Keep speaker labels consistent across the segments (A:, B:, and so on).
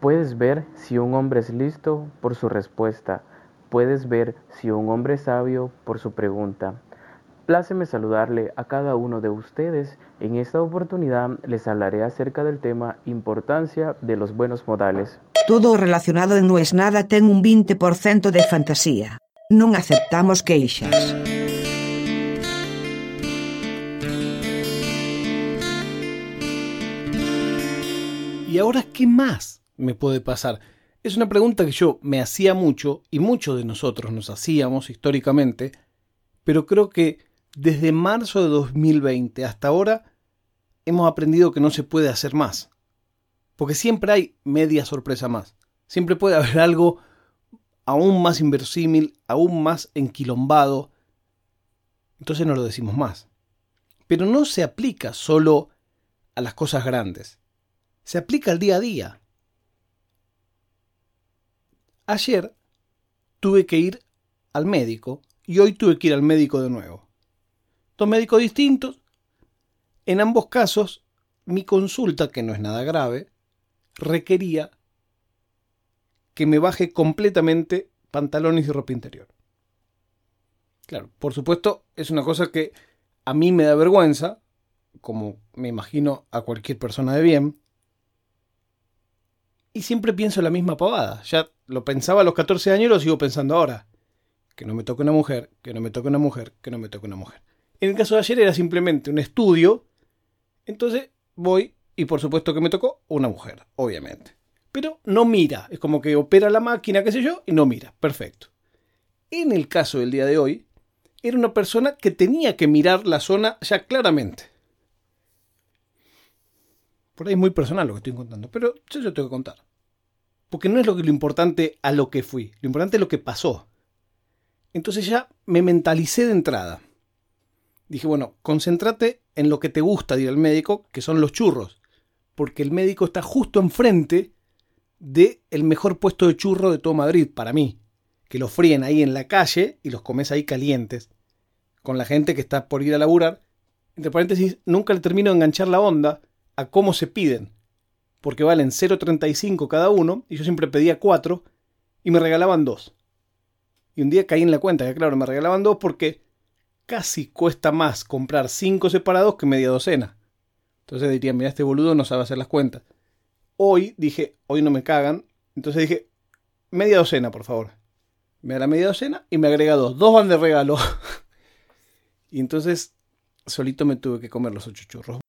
A: Puedes ver si un hombre es listo por su respuesta. Puedes ver si un hombre es sabio por su pregunta. Pláceme saludarle a cada uno de ustedes. En esta oportunidad les hablaré acerca del tema importancia de los buenos modales.
B: Todo relacionado en No es nada ten un 20% de fantasía. Non aceptamos queixas.
C: ¿Y ahora qué más me puede pasar? Es una pregunta que yo me hacía mucho y muchos de nosotros nos hacíamos históricamente, pero creo que desde marzo de 2020 hasta ahora hemos aprendido que no se puede hacer más. Porque siempre hay media sorpresa más. Siempre puede haber algo aún más inverosímil, aún más enquilombado. Entonces no lo decimos más. Pero no se aplica solo a las cosas grandes. Se aplica al día a día. Ayer tuve que ir al médico y hoy tuve que ir al médico de nuevo dos médicos distintos. En ambos casos, mi consulta, que no es nada grave, requería que me baje completamente pantalones y ropa interior. Claro, por supuesto, es una cosa que a mí me da vergüenza, como me imagino a cualquier persona de bien. Y siempre pienso la misma pavada. Ya lo pensaba a los 14 años y lo sigo pensando ahora. Que no me toque una mujer, que no me toque una mujer, que no me toque una mujer. En el caso de ayer era simplemente un estudio. Entonces voy y por supuesto que me tocó una mujer, obviamente. Pero no mira, es como que opera la máquina, qué sé yo, y no mira. Perfecto. En el caso del día de hoy, era una persona que tenía que mirar la zona ya claramente. Por ahí es muy personal lo que estoy contando, pero yo lo tengo que contar. Porque no es lo, que, lo importante a lo que fui, lo importante es lo que pasó. Entonces ya me mentalicé de entrada dije, bueno, concéntrate en lo que te gusta de ir al médico, que son los churros, porque el médico está justo enfrente de el mejor puesto de churro de todo Madrid, para mí, que los fríen ahí en la calle y los comes ahí calientes, con la gente que está por ir a laburar. Entre paréntesis, nunca le termino de enganchar la onda a cómo se piden, porque valen 0,35 cada uno, y yo siempre pedía 4, y me regalaban 2. Y un día caí en la cuenta que, claro, me regalaban 2 porque casi cuesta más comprar cinco separados que media docena. Entonces dirían, mira, este boludo no sabe hacer las cuentas. Hoy dije, hoy no me cagan. Entonces dije, media docena, por favor. Me da la media docena y me agrega dos. Dos van de regalo. y entonces solito me tuve que comer los ocho churros.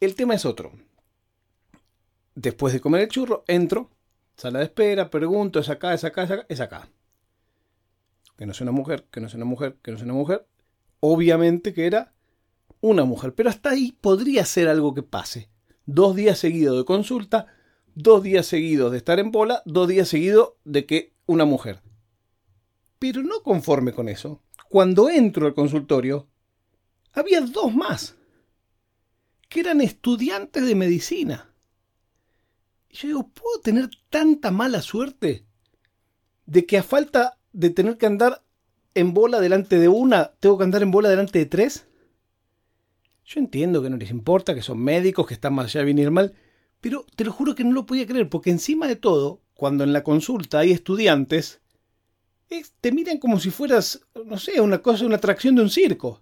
C: El tema es otro. Después de comer el churro, entro, sala de espera, pregunto, es acá, es acá, es acá, acá. Que no sea una mujer, que no sea una mujer, que no sea una mujer obviamente que era una mujer. Pero hasta ahí podría ser algo que pase. Dos días seguidos de consulta, dos días seguidos de estar en bola, dos días seguidos de que una mujer. Pero no conforme con eso, cuando entro al consultorio, había dos más, que eran estudiantes de medicina. Y yo digo, ¿puedo tener tanta mala suerte de que a falta de tener que andar en bola delante de una, tengo que andar en bola delante de tres. Yo entiendo que no les importa, que son médicos, que están más allá de venir mal, pero te lo juro que no lo podía creer, porque encima de todo, cuando en la consulta hay estudiantes, te miran como si fueras, no sé, una cosa, una atracción de un circo.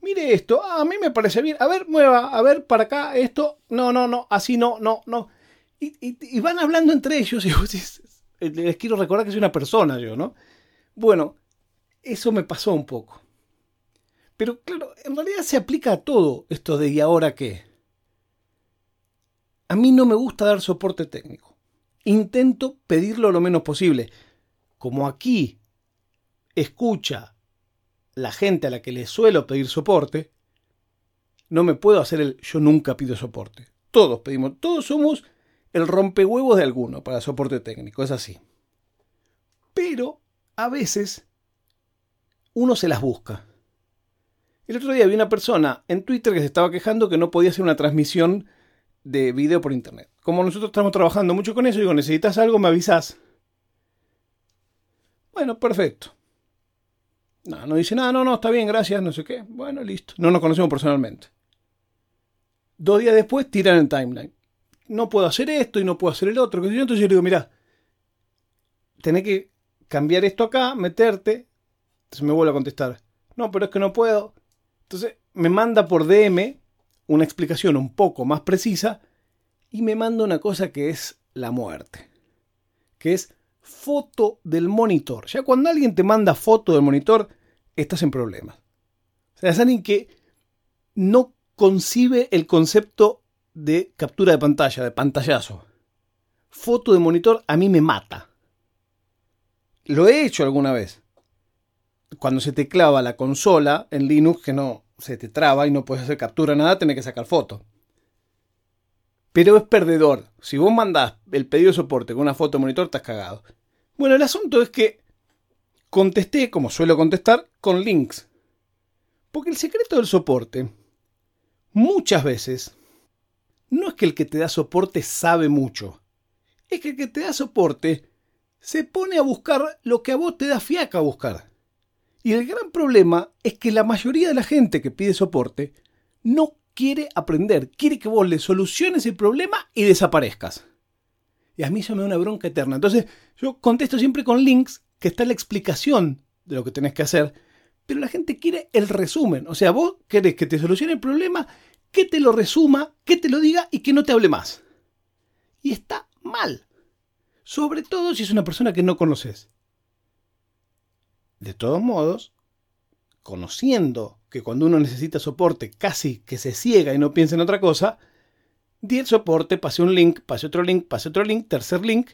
C: Mire esto, ah, a mí me parece bien, a ver, mueva, a ver, para acá, esto, no, no, no, así no, no, no. Y, van hablando entre ellos, y les quiero recordar que soy una persona yo, ¿no? Bueno, eso me pasó un poco. Pero claro, en realidad se aplica a todo esto de ¿y ahora qué? A mí no me gusta dar soporte técnico. Intento pedirlo lo menos posible. Como aquí escucha la gente a la que le suelo pedir soporte, no me puedo hacer el yo nunca pido soporte. Todos pedimos, todos somos el rompehuevos de alguno para soporte técnico, es así. Pero a veces uno se las busca. El otro día vi una persona en Twitter que se estaba quejando que no podía hacer una transmisión de video por internet. Como nosotros estamos trabajando mucho con eso, digo, necesitas algo, me avisas. Bueno, perfecto. No, no dice nada, no, no, está bien, gracias, no sé qué. Bueno, listo. No nos conocemos personalmente. Dos días después tiran el timeline. No puedo hacer esto y no puedo hacer el otro. Entonces yo le digo, mira, tenés que cambiar esto acá, meterte. Entonces me vuelve a contestar, no, pero es que no puedo. Entonces me manda por DM una explicación un poco más precisa y me manda una cosa que es la muerte, que es foto del monitor. Ya cuando alguien te manda foto del monitor, estás en problemas. O sea, es alguien que no concibe el concepto de captura de pantalla, de pantallazo. Foto de monitor a mí me mata. Lo he hecho alguna vez. Cuando se te clava la consola en Linux, que no se te traba y no puedes hacer captura nada, tenés que sacar foto. Pero es perdedor. Si vos mandás el pedido de soporte con una foto de monitor, estás cagado. Bueno, el asunto es que contesté, como suelo contestar, con links. Porque el secreto del soporte, muchas veces, no es que el que te da soporte sabe mucho. Es que el que te da soporte se pone a buscar lo que a vos te da fiaca buscar. Y el gran problema es que la mayoría de la gente que pide soporte no quiere aprender, quiere que vos le soluciones el problema y desaparezcas. Y a mí eso me da una bronca eterna. Entonces yo contesto siempre con links que está la explicación de lo que tenés que hacer, pero la gente quiere el resumen. O sea, vos querés que te solucione el problema, que te lo resuma, que te lo diga y que no te hable más. Y está mal. Sobre todo si es una persona que no conoces. De todos modos, conociendo que cuando uno necesita soporte casi que se ciega y no piensa en otra cosa, di el soporte, pasé un link, pasé otro link, pasé otro link, tercer link,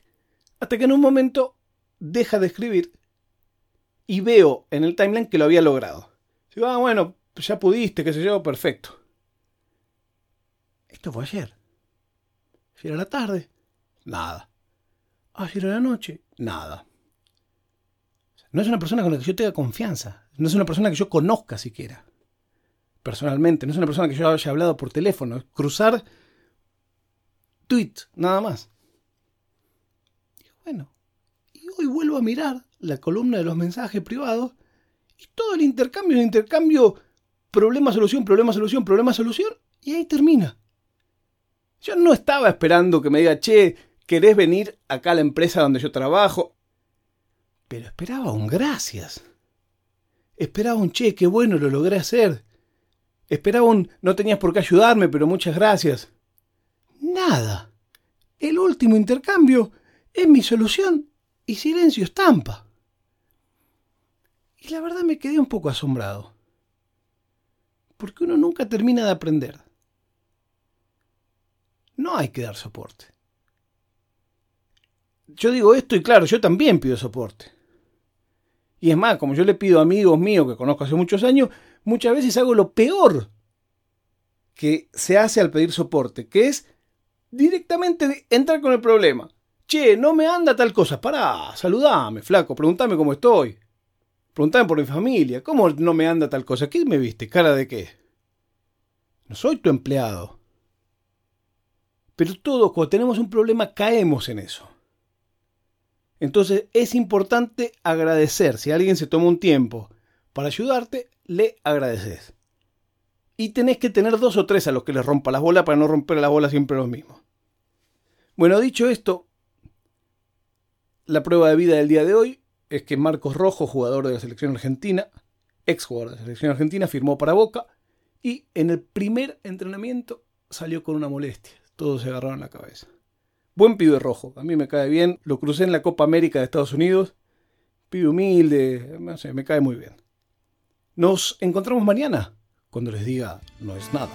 C: hasta que en un momento deja de escribir y veo en el timeline que lo había logrado. Digo, ah, bueno, ya pudiste, qué sé yo, perfecto. Esto fue ayer. Ayer a la tarde, nada. Ayer a la noche, nada. No es una persona con la que yo tenga confianza. No es una persona que yo conozca siquiera. Personalmente. No es una persona que yo haya hablado por teléfono. Cruzar tweet, nada más. Y bueno, y hoy vuelvo a mirar la columna de los mensajes privados y todo el intercambio, el intercambio problema-solución, problema-solución, problema-solución, y ahí termina. Yo no estaba esperando que me diga, che, ¿querés venir acá a la empresa donde yo trabajo? Pero esperaba un gracias. Esperaba un che, qué bueno, lo logré hacer. Esperaba un no tenías por qué ayudarme, pero muchas gracias. Nada. El último intercambio es mi solución y silencio estampa. Y la verdad me quedé un poco asombrado. Porque uno nunca termina de aprender. No hay que dar soporte. Yo digo esto y claro, yo también pido soporte. Y es más, como yo le pido a amigos míos que conozco hace muchos años, muchas veces hago lo peor que se hace al pedir soporte, que es directamente entrar con el problema. Che, no me anda tal cosa. Pará, saludame, flaco, preguntame cómo estoy. Preguntame por mi familia. ¿Cómo no me anda tal cosa? ¿Qué me viste? ¿Cara de qué? No soy tu empleado. Pero todos cuando tenemos un problema caemos en eso. Entonces es importante agradecer. Si alguien se toma un tiempo para ayudarte, le agradeces. Y tenés que tener dos o tres a los que les rompa las bolas para no romper las bolas siempre los mismos. Bueno, dicho esto, la prueba de vida del día de hoy es que Marcos Rojo, jugador de la selección argentina, ex jugador de la selección argentina, firmó para Boca y en el primer entrenamiento salió con una molestia. Todos se agarraron la cabeza. Buen pibe rojo, a mí me cae bien. Lo crucé en la Copa América de Estados Unidos. Pibe humilde, no sé, me cae muy bien. Nos encontramos mañana cuando les diga no es nada.